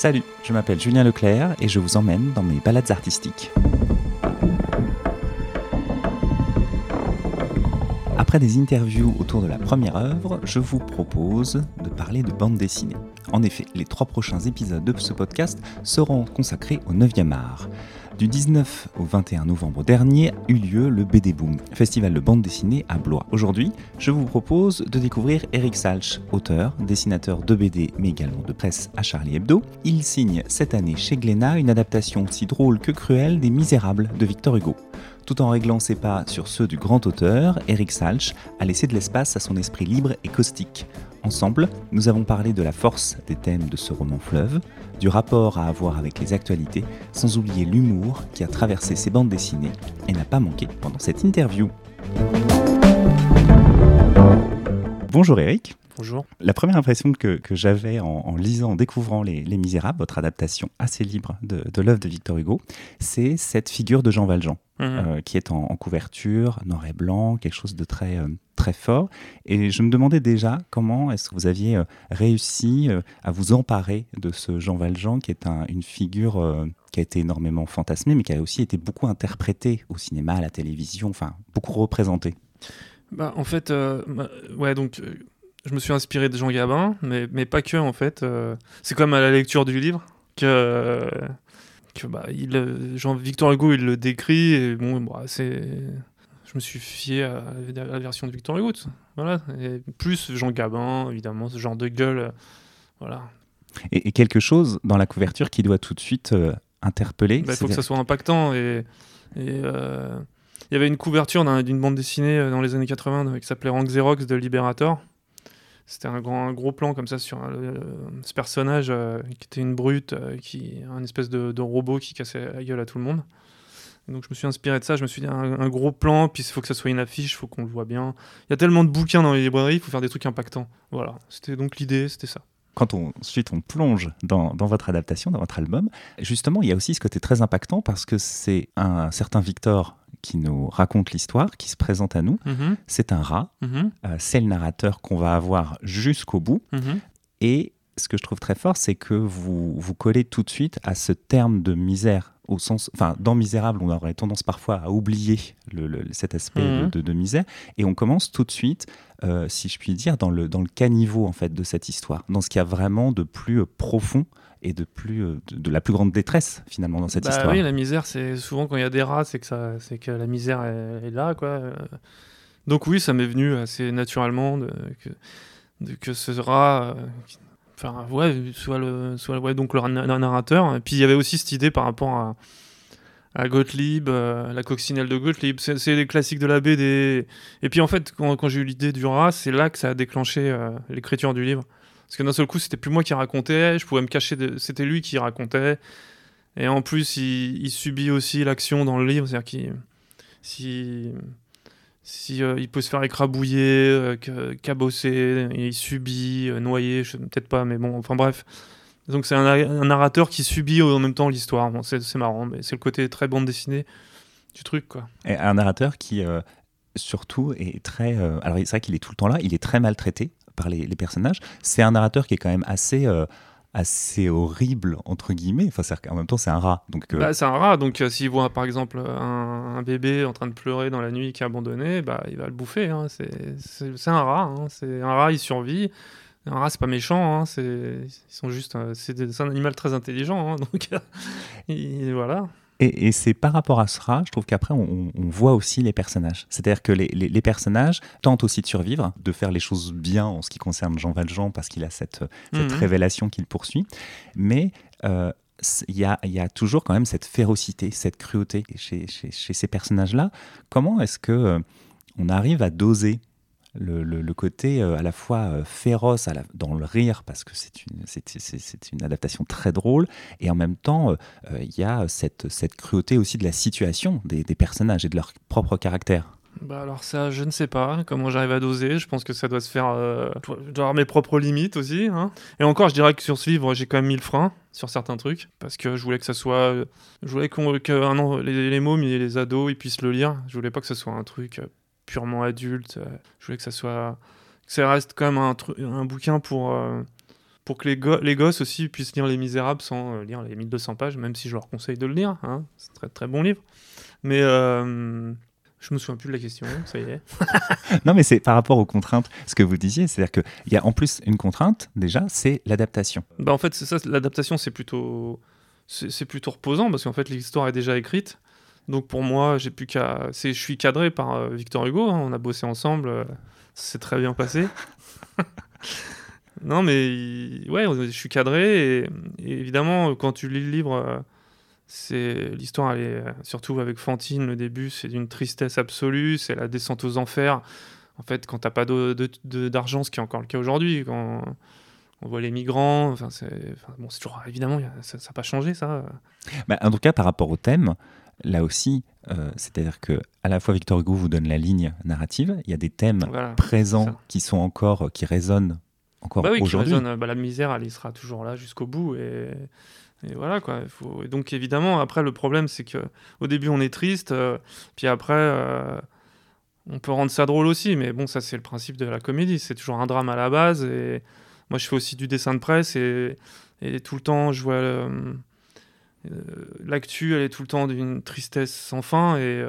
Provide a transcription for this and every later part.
Salut, je m'appelle Julien Leclerc et je vous emmène dans mes balades artistiques. Après des interviews autour de la première œuvre, je vous propose de parler de bande dessinée. En effet, les trois prochains épisodes de ce podcast seront consacrés au 9e art. Du 19 au 21 novembre dernier eut lieu le BD Boom, festival de bande dessinée à Blois. Aujourd'hui, je vous propose de découvrir Eric Salch, auteur, dessinateur de BD mais également de presse à Charlie Hebdo. Il signe cette année chez Glénat une adaptation aussi drôle que cruelle des Misérables de Victor Hugo. Tout en réglant ses pas sur ceux du grand auteur, Eric Salch a laissé de l'espace à son esprit libre et caustique. Ensemble, nous avons parlé de la force des thèmes de ce roman fleuve, du rapport à avoir avec les actualités, sans oublier l'humour qui a traversé ces bandes dessinées et n'a pas manqué pendant cette interview. Bonjour Eric. Bonjour. La première impression que, j'avais en, lisant, en découvrant les, Misérables, votre adaptation assez libre de, de l'œuvre de Victor Hugo, c'est cette figure de Jean Valjean. Mhm. Euh, qui est en, couverture, noir et blanc, quelque chose de très, euh, très fort. Et je me demandais déjà comment est-ce que vous aviez euh, réussi à vous emparer de ce Jean Valjean, qui est une figure qui a été énormément fantasmée, mais qui a aussi été beaucoup interprétée au cinéma, à la télévision, enfin beaucoup représentée. Bah, en fait, bah, ouais, donc je me suis inspiré de Jean Gabin, mais, mais pas que en fait. c'est comme à la lecture du livre que que bah, il, euh, Jean Victor Hugo il le décrit et bon bah, c'est je me suis fié à la version de Victor Hugo voilà. Et plus Jean Gabin évidemment ce genre de gueule euh, voilà. Et, quelque chose dans la couverture qui doit tout de suite euh, interpeller bah, il faut que ça soit impactant et, il y avait une couverture d'une bande dessinée dans les années 80 qui s'appelait Rank Xerox de Liberator c'était un, grand, gros plan comme ça sur ce personnage euh, qui était une brute, euh, qui un espèce de, robot qui cassait la gueule à tout le monde. donc je me suis inspiré de ça, je me suis dit un, gros plan, puis il faut que ça soit une affiche, il faut qu'on le voit bien. Il y a tellement de bouquins dans les librairies, il faut faire des trucs impactants. Voilà, c'était donc l'idée, c'était ça quand on, ensuite on plonge dans, dans, votre adaptation, dans votre album, justement, il y a aussi ce côté très impactant parce que c'est un certain Victor qui nous raconte l'histoire, qui se présente à nous. Mhm. C'est un rat. Mhm. Euh, c'est le narrateur qu'on va avoir jusqu'au bout. Mhm. Et ce que je trouve très fort, c'est que vous vous collez tout de suite à ce terme de misère. Au sens, enfin, dans Misérable, on aurait tendance parfois à oublier le, cet aspect de, de, misère, et on commence tout de suite, euh, si je puis dire, dans le, dans le caniveau en fait de cette histoire, dans ce qu'il y a vraiment de plus euh, profond et de, plus, euh, de, la plus grande détresse finalement dans cette bah histoire. Oui, la misère, c'est souvent quand il y a des rats, c'est que, ça, que la misère est, là. quoi. Donc oui, ça m'est venu assez naturellement de, que, que ce rat... Euh, enfin, ouais, soit le, soit ouais, donc le, narrateur. Et puis il y avait aussi cette idée par rapport à, à Gottlieb, euh, la coccinelle de Gottlieb. C'est les classiques de la BD. Et puis en fait, quand, quand j'ai eu l'idée du rat, c'est là que ça a déclenché l'écriture du livre. Parce que d'un seul coup, c'était plus moi qui racontais, je pouvais me cacher, c'était lui qui racontait. Et en plus, il, subit aussi l'action dans le livre, c'est-à-dire qu'il si, euh, peut se faire écrabouiller, euh, cabosser, il subit, euh, noyer, peut-être pas, mais bon, enfin bref. Donc c'est un, narrateur qui subit en même temps l'histoire. C'est marrant, mais c'est le côté très bande dessinée du truc. Et un narrateur qui surtout est très. alors c'est vrai qu'il est tout le temps là, il est très maltraité par les, personnages. C'est un narrateur qui est quand même assez euh, assez horrible entre guillemets. Enfin, en même temps, c'est un rat. Donc, euh, bah, c'est un rat. Donc, euh, s'il voit par exemple un, bébé en train de pleurer dans la nuit qui est abandonné, bah, il va le bouffer. Hein. C'est un rat. Hein. C'est un rat, il survit. Un rat, c'est pas méchant. Hein. C'est ils sont juste. C'est un animal très intelligent. Donc, voilà. Et, c'est par rapport à cela, je trouve qu'après, on, voit aussi les personnages. C'est-à-dire que les, personnages tentent aussi de survivre, de faire les choses bien en ce qui concerne Jean Valjean, parce qu'il a cette, cette mhm. révélation qu'il poursuit. Mais euh, il y, a, y, a, toujours quand même cette férocité, cette cruauté chez, chez, chez ces personnages-là. Comment est-ce que euh, on arrive à doser le, côté euh, à la fois euh, féroce dans le rire, parce que c'est une, adaptation très drôle, et en même temps, euh, il y a cette, cruauté aussi de la situation des, personnages et de leur propre caractère. Bah alors ça, je ne sais pas comment j'arrive à doser. Je pense que ça doit se faire. je dois avoir mes propres limites aussi. Hein. Et encore, je dirais que sur ce livre, j'ai quand même mis le frein sur certains trucs parce que je voulais que ça soit. Je voulais qu'on, que les, les mômes et les ados ils puissent le lire. Je voulais pas que ce soit un truc purement adulte. Euh, je voulais que ça soit, que ça reste quand même un, un bouquin pour, euh, pour que les, les, gosses aussi puissent lire Les Misérables sans euh, lire les 1200 pages, même si je leur conseille de le lire. Hein. C'est un très très bon livre. Mais euh, je me souviens plus de la question, ça y est. non, mais c'est par rapport aux contraintes, ce que vous disiez, c'est-à-dire qu'il y a en plus une contrainte, déjà, c'est l'adaptation. Bah, en fait, c'est ça, l'adaptation, c'est plutôt, c'est plutôt reposant, parce qu'en fait, l'histoire est déjà écrite. Donc pour moi, j'ai plus qu'à. Je suis cadré par euh, Victor Hugo, hein. on a bossé ensemble, c'est très bien passé. Non, mais ouais, je suis cadré et, évidemment, quand tu lis le livre, euh, c'est l'histoire, elle est euh, surtout avec Fantine, le début, c'est d'une tristesse absolue, c'est la descente aux enfers. En fait, quand t'as pas d'argent, ce qui est encore le cas aujourd'hui, quand on voit les migrants, enfin, c'est bon, toujours évidemment, ça n'a pas changé ça. Bah, en tout cas, par rapport au thème, là aussi, euh, c'est-à-dire que à la fois Victor Hugo vous donne la ligne narrative, il y a des thèmes présents qui sont encore, qui résonnent encore bah oui, aujourd'hui. Bah, la misère, elle sera toujours là jusqu'au bout. Et, voilà, quoi. Faut... Et donc, évidemment, après, le problème, c'est que au début, on est triste, euh, puis après, euh, on peut rendre ça drôle aussi. Mais bon, ça, c'est le principe de la comédie. C'est toujours un drame à la base. Et moi, je fais aussi du dessin de presse, et, et tout le temps, je vois. Euh, l'actu, elle est tout le temps d'une tristesse sans fin. Et.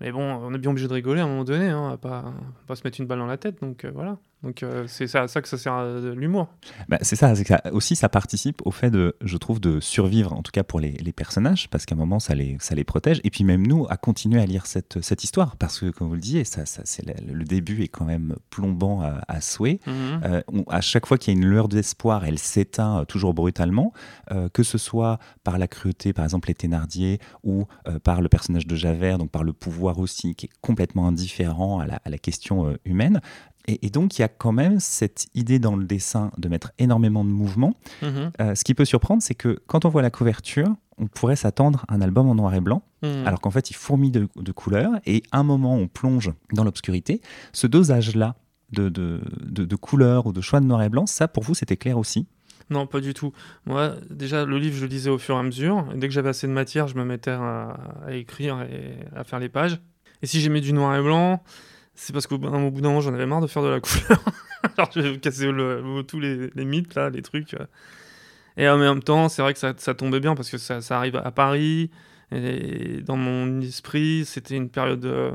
Mais bon, on est bien obligé de rigoler à un moment donné, hein, pas, pas se mettre une balle dans la tête, donc voilà. Donc euh, c'est ça, ça que ça sert l'humour. Bah, c'est ça, ça, aussi ça participe au fait de, je trouve, de survivre, en tout cas pour les, les personnages, parce qu'à un moment ça les, ça les protège, et puis même nous à continuer à lire cette, cette histoire, parce que comme vous le disiez, ça, ça c'est le, début est quand même plombant à, souhait. Euh, à chaque fois qu'il y a une lueur d'espoir, elle s'éteint euh, toujours brutalement, que ce soit par la cruauté, par exemple les Thénardier, ou par le personnage de Javert, donc par le pouvoir aussi, qui est complètement indifférent à la, à la question humaine. Et, donc, il y a quand même cette idée dans le dessin de mettre énormément de mouvement. Mhm. Euh, ce qui peut surprendre, c'est que quand on voit la couverture, on pourrait s'attendre à un album en noir et blanc, mhm. alors qu'en fait, il fourmille de, couleurs, et à un moment, on plonge dans l'obscurité. Ce dosage-là de, de, de, couleurs ou de choix de noir et blanc, ça, pour vous, c'était clair aussi? Non, pas du tout. Moi, déjà, le livre, je le lisais au fur et à mesure. dès que j'avais assez de matière, je me mettais à, à, écrire et à faire les pages. Et si j'aimais du noir et blanc, c'est parce qu'au bout d'un moment, j'en avais marre de faire de la couleur. Alors, je vais casser tous les, mythes, là, les trucs. Et en même temps, c'est vrai que ça, tombait bien parce que ça, arrive à Paris. Et dans mon esprit, c'était une période euh,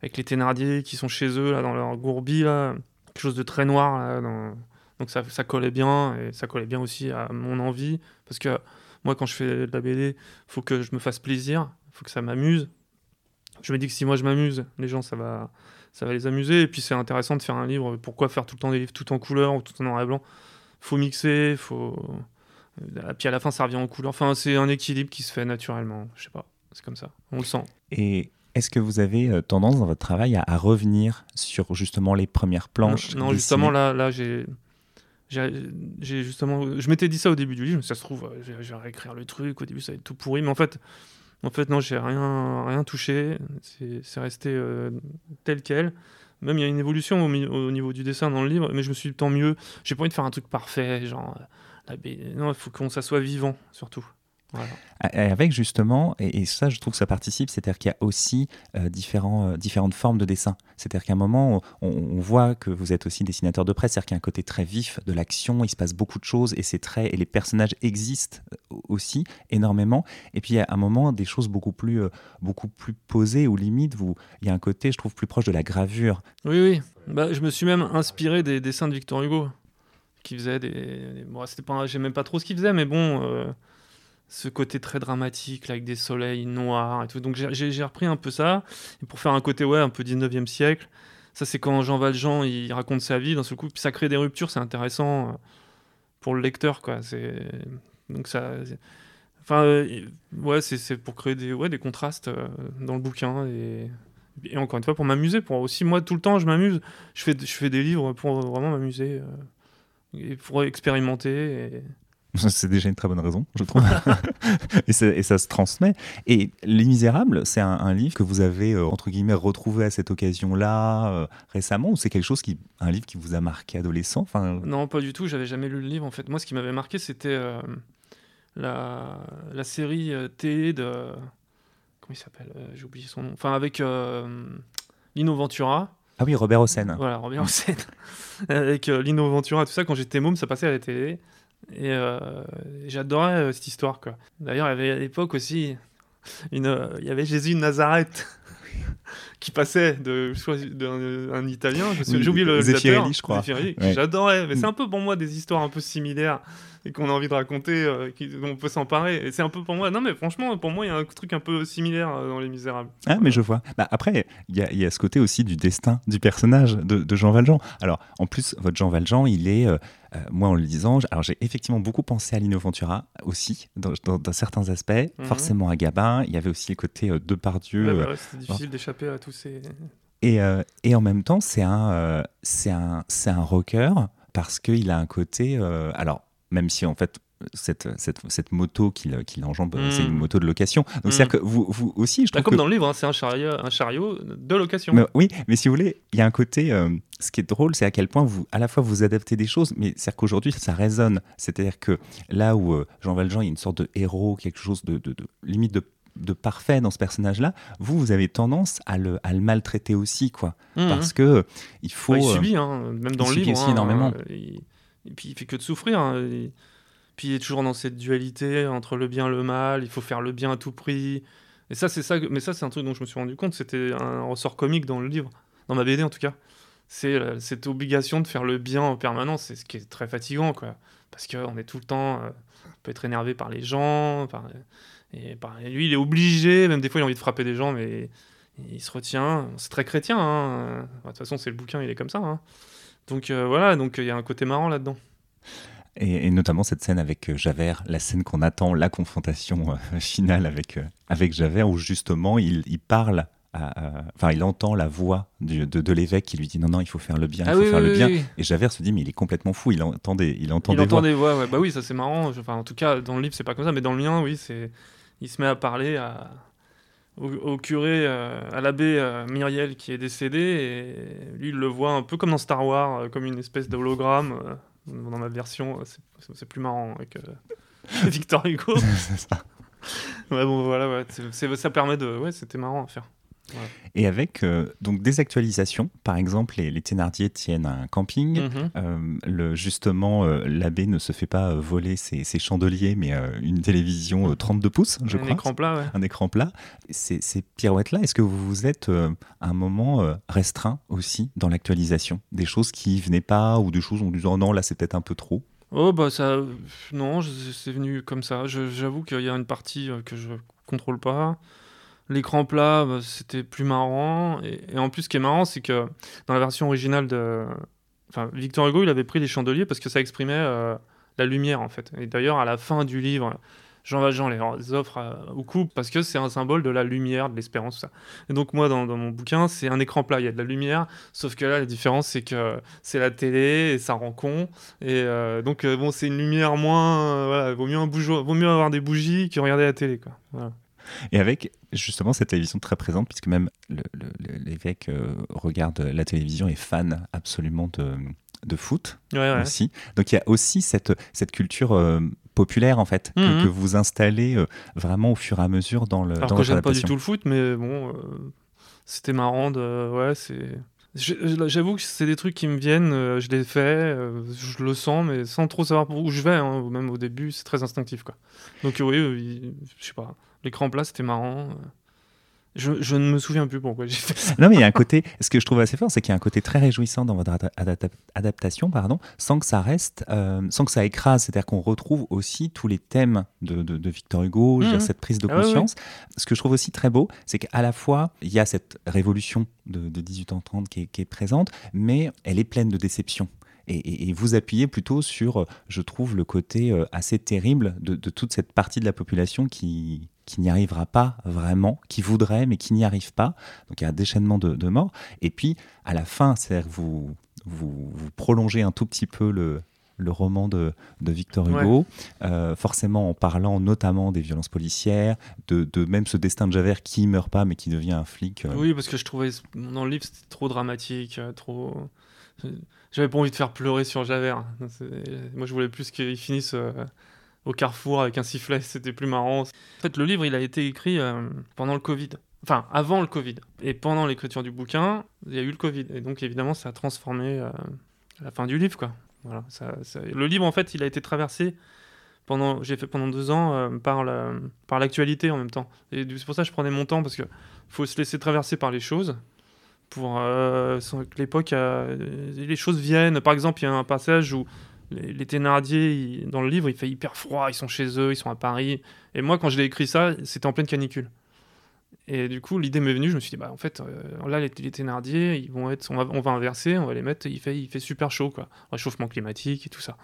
avec les Thénardier qui sont chez eux, là, dans leur gourbi, là, quelque chose de très noir. Là, Donc ça, collait bien et ça collait bien aussi à mon envie. Parce que moi, quand je fais de la BD, faut que je me fasse plaisir, faut que ça m'amuse je me dis que si moi je m'amuse, les gens ça va, ça va les amuser. Et puis c'est intéressant de faire un livre. Pourquoi faire tout le temps des livres tout en couleur ou tout en noir et blanc? Faut mixer, faut. Euh, puis à la fin ça revient en couleur. Enfin c'est un équilibre qui se fait naturellement. Je sais pas, c'est comme ça. On le sent. Et est-ce que vous avez euh, tendance dans votre travail à, revenir sur justement les premières planches Non, justement là, là j'ai j'ai justement je m'étais dit ça au début du livre ça se trouve je vais réécrire le truc au début ça va être tout pourri mais en fait en fait, non, j'ai rien, rien touché. C'est resté euh, tel quel. Même il y a une évolution au, niveau du dessin dans le livre, mais je me suis dit tant mieux. J'ai pas envie de faire un truc parfait, genre. La non, il faut qu'on ça soit vivant, surtout. Avec justement, et, ça je trouve que ça participe, c'est-à-dire qu'il y a aussi euh, différents, euh, différentes formes de dessin. C'est-à-dire qu'à un moment, on, voit que vous êtes aussi dessinateur de presse, c'est-à-dire qu'il y a un côté très vif de l'action, il se passe beaucoup de choses et c'est très et les personnages existent euh, aussi énormément. Et puis à un moment, des choses beaucoup plus, beaucoup plus posées ou limite, vous, il y a un côté, je trouve, plus proche de la gravure. Oui, oui. Bah, je me suis même inspiré des dessins de Victor Hugo, qui faisait des. Bon, c'était pas, j'aime même pas trop ce qu'il faisait, mais bon ce côté très dramatique, avec des soleils noirs et tout. Donc j'ai repris un peu ça, pour faire un côté ouais, un peu 19e siècle. Ça, c'est quand Jean Valjean il raconte sa vie d'un seul coup, puis ça crée des ruptures, c'est intéressant euh, pour le lecteur, quoi. Donc ça. Enfin, euh, ouais, c'est pour créer des, ouais, des contrastes euh, dans le bouquin et, encore une fois pour m'amuser. Pour aussi, moi, tout le temps, je m'amuse. Je fais, je fais des livres pour vraiment m'amuser et pour expérimenter. C'est déjà une très bonne raison, je trouve. et, ça se transmet. Et Les Misérables, c'est un, livre que vous avez, euh, entre guillemets, retrouvé à cette occasion-là euh, récemment Ou c'est quelque chose qui, un livre qui vous a marqué adolescent enfin... Non, pas du tout. J'avais jamais lu le livre, en fait. Moi, ce qui m'avait marqué, c'était euh, la, la, série T de... Comment il s'appelle J'ai oublié son nom. Enfin, avec Lino Ventura. Ah oui, Robert Hossein. Voilà, Robert Hossein. Avec Lino Ventura, tout ça, quand j'étais môme, ça passait à la télé. Et euh, j'adorais euh, cette histoire. D'ailleurs, il y avait à l'époque aussi, une, euh, il y avait Jésus de Nazareth qui passait de, d'un un italien, j'ai oublié le Zeffirelli, je crois. Ouais. J'adorais, mais c'est Mm. un peu pour moi des histoires un peu similaires et qu'on a envie de raconter, euh, qui- dont on peut s'emparer. Et c'est un peu pour moi, non mais franchement, pour moi, il y a un truc un peu similaire euh, dans Les Misérables. Ah, mais je vois. Bah, après, il y a, il y a ce côté aussi du destin du personnage de, de Jean Valjean. Alors, en plus, votre Jean Valjean, il est, euh, euh, moi en le lisant, alors j'ai effectivement beaucoup pensé à Lino Ventura aussi, dans, dans- dans certains aspects, Mhm. forcément à Gabin. Il y avait aussi le côté euh, Depardieu. Ouais, euh, bah ouais, C'était difficile d'échapper à tous ces. Et, euh, et en même temps, c'est un, euh, c'est un, c'est un rocker parce qu'il a un côté. euh, alors, même si en fait, cette, cette, cette moto qu'il qu'il enjambe, Mm. c'est une moto de location. Donc, Mm. c'est-à-dire que vous, vous aussi, je Bah, trouve. comme que- dans le livre, hein, c'est un chariot, un chariot de location. Mais oui, mais si vous voulez, il y a un côté. euh, ce qui est drôle, c'est à quel point vous, à la fois, vous adaptez des choses, mais c'est-à-dire qu'aujourd'hui, ça résonne. C'est-à-dire que là où euh, Jean Valjean, il y a une sorte de héros, quelque chose de, de- de- limite de, de parfait dans ce personnage-là, vous, vous avez tendance à le, à le maltraiter aussi, quoi. Mhm. Parce que il faut. Bah, il euh, subit, hein, même dans il le subit livre. aussi hein, énormément. euh, il- Et puis il fait que de souffrir. hein, il- Puis il est toujours dans cette dualité entre le bien et le mal. Il faut faire le bien à tout prix. Et ça, c'est ça. Mais ça, c'est un truc dont je me suis rendu compte. C'était un ressort comique dans le livre, dans ma BD en tout cas. C'est euh, cette obligation de faire le bien en permanence. C'est ce qui est très fatigant, quoi. Parce qu'on est tout le temps, euh, on peut être énervé par les gens. par- et, lui, il est obligé. Même des fois, il a envie de frapper des gens, mais il se retient. C'est très chrétien. hein. De toute façon, c'est le bouquin, il est comme ça. hein. Donc euh, voilà, donc il y a un côté marrant là-dedans. Et, et notamment cette scène avec euh, Javert, la scène qu'on attend, la confrontation euh, finale avec, euh, avec Javert, où justement il, il parle, enfin il entend la voix du- de, de l'évêque qui lui dit non, non, il faut faire le bien, il faut faire le bien. Et Javert se dit mais il est complètement fou, il entend des, il entend Il des entend voix. des voix, ouais. Bah oui, ça c'est marrant. Enfin, en tout cas, dans le livre, c'est pas comme ça, mais dans le mien, oui, c'est. Il se met à parler à... au, au curé, euh, à l'abbé euh, Myriel qui est décédé, et lui, il le voit un peu comme dans Star Wars, euh, comme une espèce d'hologramme. euh, dans ma version, c'est- plus marrant avec Victor Hugo. C'est ça. ouais, bon, voilà, ouais. ça permet de. Ouais, c'était marrant à faire. Et avec euh, donc des actualisations, par exemple les, les Thénardier tiennent un camping. Mhm. Euh, le, justement, euh, l'abbé ne se fait pas voler ses, ses chandeliers, mais une télévision euh, 32 pouces, je un crois. écran plat, ouais. un écran plat. Ces, ces pirouettes-là, est-ce que vous vous êtes à un moment restreint aussi dans l'actualisation? Des choses qui venaient pas ou des choses en disant non, là c'est peut-être un peu trop? Oh bah ça, non, c'est venu comme ça. J'avoue qu'il y a une partie que je contrôle pas. L'écran plat, bah, c'était plus marrant. Et, en plus, ce qui est marrant, c'est que dans la version originale de, enfin, Victor Hugo, il avait pris les chandeliers parce que ça exprimait euh, la lumière en fait. Et d'ailleurs, à la fin du livre, Jean Valjean les offre à- au couple parce que c'est un symbole de la lumière, de l'espérance, tout ça. Et donc moi, dans, mon bouquin, c'est un écran plat, il y a de la lumière, sauf que là, la différence, c'est que c'est la télé et ça rend con. Et euh, donc, euh, bon, c'est une lumière moins. euh, voilà, vaut mieux, un vaut mieux avoir des bougies que regarder la télé, quoi. Voilà. Et avec justement cette télévision très présente, puisque même l'évêque euh, regarde la télévision et est fan absolument de, de foot Ouais, ouais. aussi. Donc il y a aussi cette, cette culture euh, populaire en fait, que, Mhm. que vous installez euh, vraiment au fur et à mesure dans le Alors dans que j'aime pas du tout le foot, mais bon, c'était marrant de. Ouais, c'est. J'avoue que c'est des trucs qui me viennent, euh, je les fais, euh, je le sens, mais sans trop savoir où je vais, hein, même au début, c'est très instinctif, quoi. Donc euh, oui, je sais pas, l'écran plat, c'était marrant. Je, je ne me souviens plus pourquoi j'ai fait ça. Non, mais il y a un côté, ce que je trouve assez fort, c'est qu'il y a un côté très réjouissant dans votre ada- adapta- adaptation, pardon, sans que ça reste, euh, sans que ça écrase. C'est-à-dire qu'on retrouve aussi tous les thèmes de, de- de Victor Hugo, Mhm. cette prise de Ah conscience. Ce que je trouve aussi très beau, c'est qu'à la fois, il y a cette révolution de, de 1830 qui est, qui est présente, mais elle est pleine de déceptions. Et, et- et vous appuyez plutôt sur, je trouve, le côté euh, assez terrible de, de toute cette partie de la population qui, qui n'y arrivera pas vraiment, qui voudrait mais qui n'y arrive pas. Donc il y a un déchaînement de, de morts. Et puis à la fin, c'est-à-dire vous, vous, vous prolongez un tout petit peu le, le roman de, de Victor Hugo, euh, forcément en parlant notamment des violences policières, de, de même ce destin de Javert qui meurt pas mais qui devient un flic. euh, Oui, parce que je trouvais dans le livre c'était trop dramatique, euh, trop. J'avais pas envie de faire pleurer sur Javert. Moi, je voulais plus qu'il finisse euh, au carrefour avec un sifflet. C'était plus marrant. En fait, le livre, il a été écrit euh, pendant le Covid. Enfin, avant le Covid. Et pendant l'écriture du bouquin, il y a eu le Covid. Et donc, évidemment, ça a transformé euh, la fin du livre, quoi. Voilà, Le livre, en fait, il a été traversé pendant, j'ai fait pendant deux ans euh, par la- par l'actualité en même temps. Et c'est pour ça que je prenais mon temps parce que faut se laisser traverser par les choses pour que l'époque, les choses viennent. Par exemple, il y a un passage où les, les Thénardier, dans le livre, il fait hyper froid, ils sont chez eux, ils sont à Paris. Et moi, quand je l'ai écrit ça, c'était en pleine canicule. Et du coup, l'idée m'est venue, je me suis dit, bah en fait, euh, là, les, les Thénardier, ils vont être, on va, inverser, on va les mettre, il fait, il fait super chaud, quoi. Réchauffement climatique et tout ça.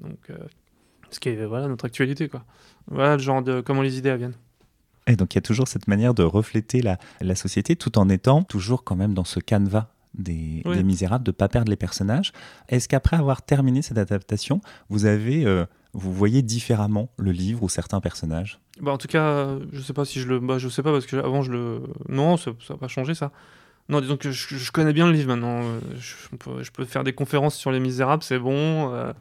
Donc, euh, ce qui est, voilà, notre actualité, quoi. Voilà le genre de, comment les idées viennent. Et donc il y a toujours cette manière de refléter la, la société tout en étant toujours quand même dans ce canevas des, Oui. des Misérables, de ne pas perdre les personnages. Est-ce qu'après avoir terminé cette adaptation, vous avez, euh, vous voyez différemment le livre ou certains personnages? Bah, en tout cas, je sais pas si je le. Bah, je sais pas parce que avant je le. Non, ça n'a pas changé ça. Non, disons que je, je connais bien le livre maintenant. euh, Je, je peux, je peux faire des conférences sur Les Misérables, c'est bon. euh,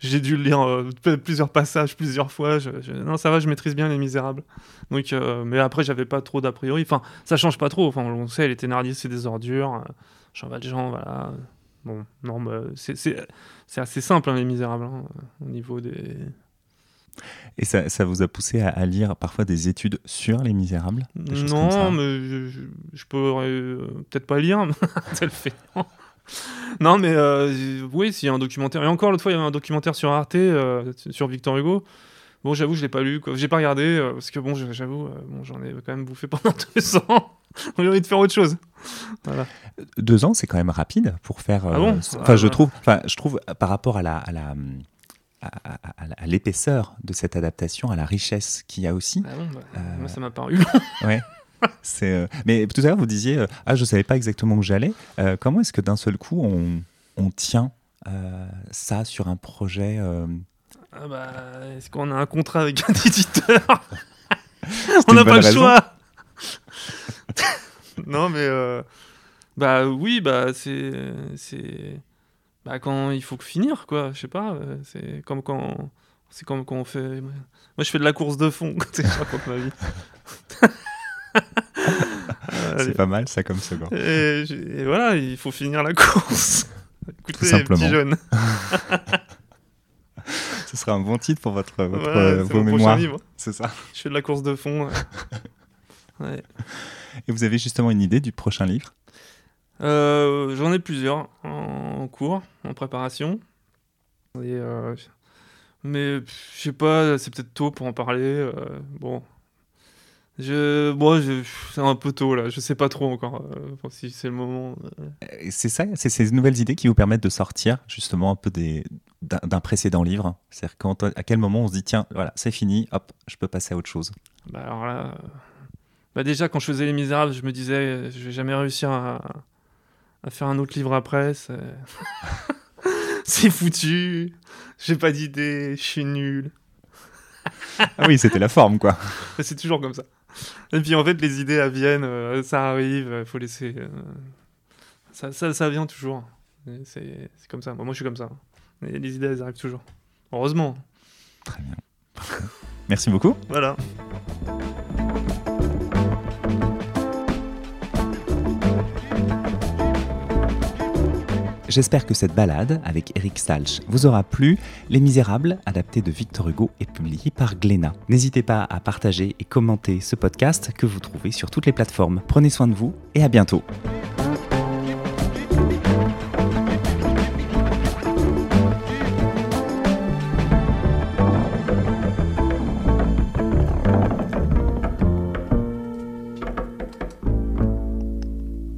J'ai dû le lire euh, plusieurs passages, plusieurs fois. je- je- non, ça va, je maîtrise bien Les Misérables. Donc, euh, mais après, j'avais pas trop d'a priori. Enfin, ça change pas trop. Enfin, on sait, les Thénardier, c'est des ordures. euh, Jean Valjean, voilà. Bon, non, c'est- assez simple, hein, Les Misérables, hein, au niveau des. Et ça, ça vous a poussé à, à lire parfois des études sur les Misérables des Non, mais je, je, je peux euh, peut-être pas lire. Ça le fait. non, mais euh, oui, s'il y a un documentaire. Et encore l'autre fois, il y avait un documentaire sur Arte, euh, sur Victor Hugo. Bon, j'avoue, je l'ai pas lu. J'ai pas regardé, euh, parce que bon, j'avoue, bon, j'en ai quand même bouffé pendant deux ans. J'ai envie de faire autre chose. Voilà. Deux ans, c'est quand même rapide pour faire. Ah bon Ah, Enfin, je trouve. Enfin, je trouve par rapport à la. À la à, à- à- à l'épaisseur de cette adaptation, à la richesse qu'il y a aussi. Ah bon, bah, Euh, Moi, ça m'a paru. Ouais. Euh, Mais tout à l'heure, vous disiez euh, Ah, je ne savais pas exactement où j'allais. Euh, comment est-ce que d'un seul coup, on, on tient ça sur un projet Ah bah, est-ce qu'on a un contrat avec un éditeur On n'a pas le raison choix. non, mais bah oui, bah c'est c'est bah quand il faut finir quoi. Je sais pas. C'est comme quand c'est comme quand on fait. Moi, je fais de la course de fond. Sais, je raconte ma vie. C'est pas mal, ça, comme second. et, voilà, il faut finir la course. Écoutez, simplement. petit jeune. Ce sera un bon titre pour votre, votre, Voilà, euh, vos mémoires. C'est ça. Je fais de la course de fond. ouais. Ouais. Et vous avez justement une idée du prochain livre? Euh, J'en ai plusieurs en cours, en préparation. Et, euh, mais je sais pas, c'est peut-être tôt pour en parler. euh, bon, je, bon, je- c'est un peu tôt là. Je sais pas trop encore euh, si c'est le moment. euh. C'est ça, c'est ces nouvelles idées qui vous permettent de sortir justement un peu des- d'un précédent livre. C'est-à-dire quand, à quel moment on se dit tiens, voilà, c'est fini, hop, je peux passer à autre chose. Bah alors là, euh, bah déjà quand je faisais Les Misérables, je me disais, je vais jamais réussir à, à faire un autre livre après. C'est c'est foutu. J'ai pas d'idée. Je suis nul. Ah oui, c'était la forme, quoi. C'est toujours comme ça. Et puis en fait, les idées elles viennent, euh, ça arrive, il faut laisser. euh, ça, ça, ça vient toujours. C'est c'est comme ça. Moi, je suis comme ça. Et les idées, elles arrivent toujours. Heureusement. Très bien. Merci beaucoup. Voilà. J'espère que cette balade avec Eric Salch vous aura plu. Les Misérables, adapté de Victor Hugo, est publié par Glénat. N'hésitez pas à partager et commenter ce podcast que vous trouvez sur toutes les plateformes. Prenez soin de vous et à bientôt.